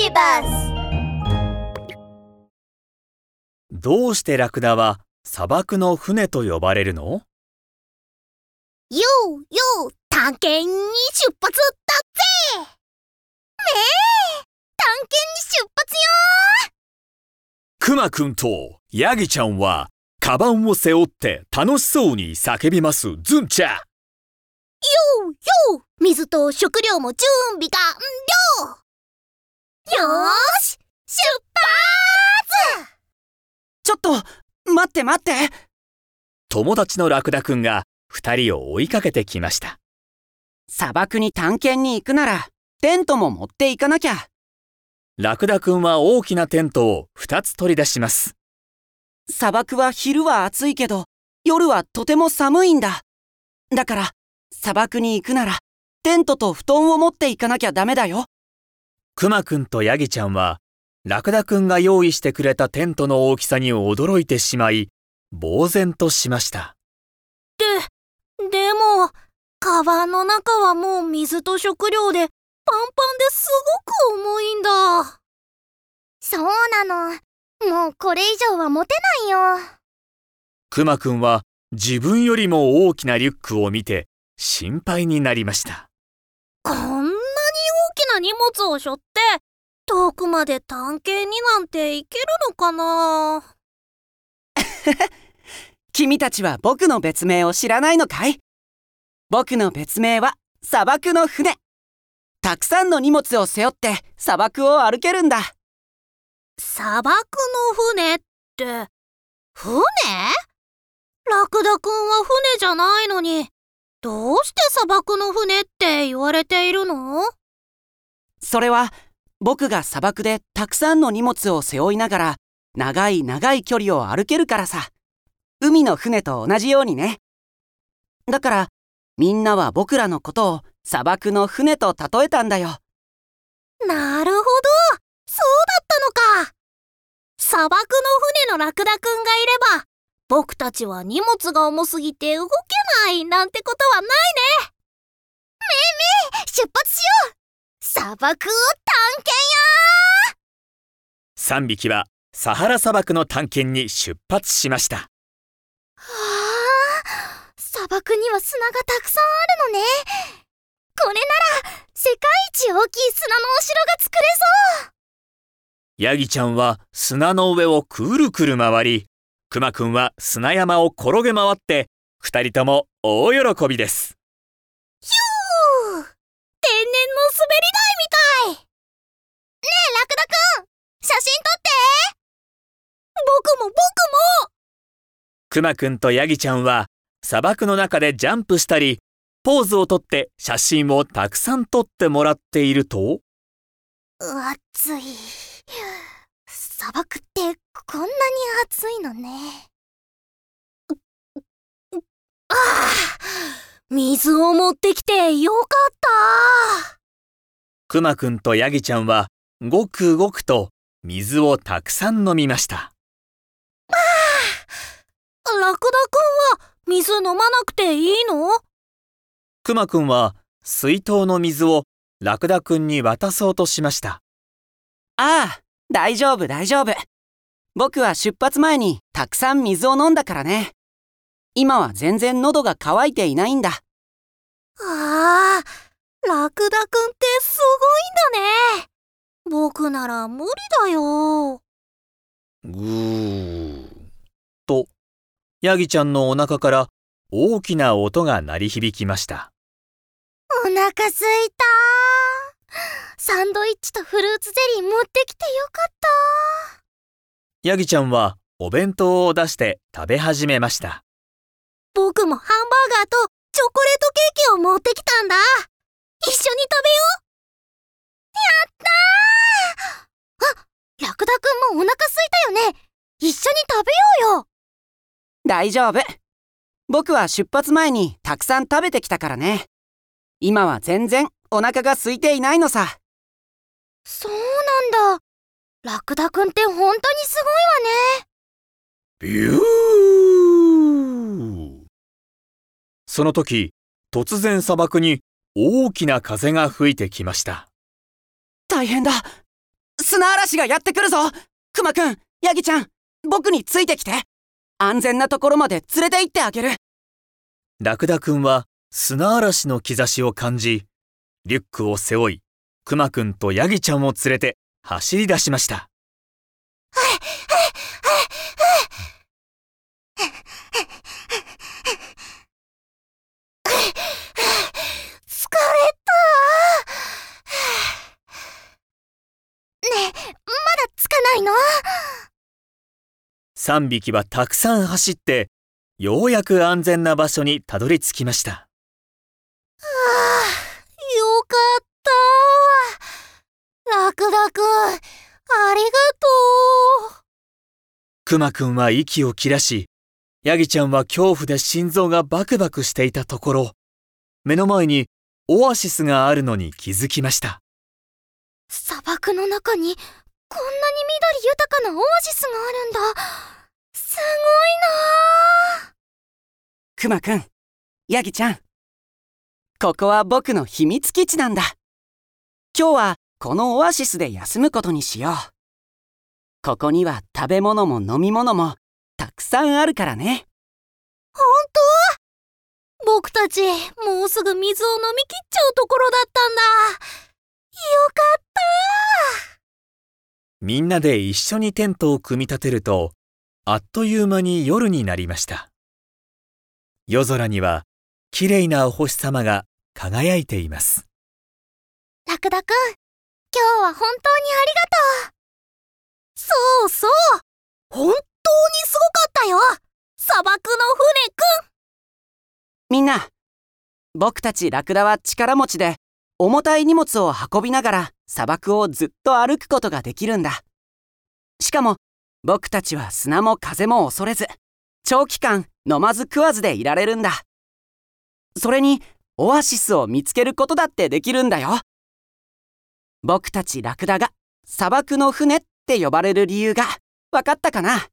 ビバスどうしてラクダは砂漠の船と呼ばれるの？ようよう探検に出発だぜ！ねえ探検に出発よクマくんとヤギちゃんはカバンを背負って楽しそうに叫びますズンチャようよう水と食料も準備完了！よーし出発ちょっと、待って待って友達のラクダくんが二人を追いかけてきました砂漠に探検に行くなら、テントも持っていかなきゃ。ラクダくんは大きなテントを二つ取り出します砂漠は昼は暑いけど、夜はとても寒いんだ。だから、砂漠に行くなら、テントと布団を持っていかなきゃダメだよ。クマくんとヤギちゃんはラクダくんが用意してくれたテントの大きさに驚いてしまい呆然としました。でもカバンの中はもう水と食料でパンパンですごく重いんだ。そうなの。もうこれ以上は持てないよ。クマくんは自分よりも大きなリュックを見て心配になりました荷物を背負って遠くまで探検になんて行けるのかな？君たちは僕の別名を知らないのかい？僕の別名は砂漠の船。たくさんの荷物を背負って砂漠を歩けるんだ。砂漠の船って船？ラクダくんは船じゃないのにどうして砂漠の船って言われているの？それは僕が砂漠でたくさんの荷物を背負いながら長い長い距離を歩けるからさ。海の船と同じようにね。だからみんなは僕らのことを砂漠の船と例えたんだよ。なるほどそうだったのか砂漠の船のラクダくんがいれば僕たちは荷物が重すぎて動けないなんてことはないねめいめい出発しよう砂漠を探検よ3匹はサハラ砂漠の探検に出発しました。はあ砂漠には砂がたくさんあるのね。これなら世界一大きい砂のお城が作れそう。ヤギちゃんは砂の上をくるくる回りクマくんは砂山を転げ回って二人とも大喜びです。天然の滑り台みたいねえラクダくん写真撮って僕も僕もクマくんとヤギちゃんは砂漠の中でジャンプしたりポーズをとって写真をたくさん撮ってもらっていると？暑い。砂漠ってこんなに暑いのね。ああ水を持ってきてよかった。クマくんとヤギちゃんはごくごくと水をたくさん飲みましたラクダくんは水飲まなくていいの？クマくんは水筒の水をラクダくんに渡そうとしましたああ、大丈夫大丈夫。僕は出発前にたくさん水を飲んだからね。今は全然喉が渇いていないんだ。ああラクダくんってすごいんだね僕なら無理だよぐーとヤギちゃんのお腹から大きな音が鳴り響きました。お腹すいた。サンドイッチとフルーツゼリー持ってきてよかった。ヤギちゃんはお弁当を出して食べ始めました。僕もハンバーガーとチョコレートケーキを持ってきたんだ。一緒に食べよう。やったー。あラクダくんもお腹すいたよね。一緒に食べようよ大丈夫。僕は出発前にたくさん食べてきたからね。今は全然お腹が空いていないのさ。そうなんだラクダくんって本当にすビューその時突然砂漠に大きな風が吹いてきました大変だ。砂嵐がやってくるぞクマくんヤギちゃん僕についてきて安全なところまで連れて行ってあげる。ラクダくんは砂嵐の兆しを感じ、リュックを背負い、クマくんとヤギちゃんを連れて走り出しました。疲れた。ねえ、まだつかないの？3匹はたくさん走って、ようやく安全な場所にたどり着きました。ああ、よかった。ラクダくん、ありがとう。クマくんは息を切らし、ヤギちゃんは恐怖で心臓がバクバクしていたところ、目の前にオアシスがあるのに気づきました。砂漠の中にこんなに緑豊かなオアシスがあるんだ。すごいなあ。クマくんヤギちゃん。ここは僕の秘密基地なんだ。今日はこのオアシスで休むことにしよう。ここには食べ物も飲み物もたくさんあるからね。本当？僕たち、もうすぐ水を飲み切っちゃうところだっみんなで一緒にテントを組み立てると、あっという間に夜になりました。夜空には綺麗なお星様が輝いています。ラクダくん、今日は本当にありがとう。そうそう本当にすごかったよ砂漠の船くんみんな僕たちラクダは力持ちで重たい荷物を運びながら砂漠をずっと歩くことができるんだ。しかも僕たちは砂も風も恐れず長期間飲まず食わずでいられるんだ。それにオアシスを見つけることだってできるんだよ。僕たちラクダが砂漠の船って呼ばれる理由が分かったかな？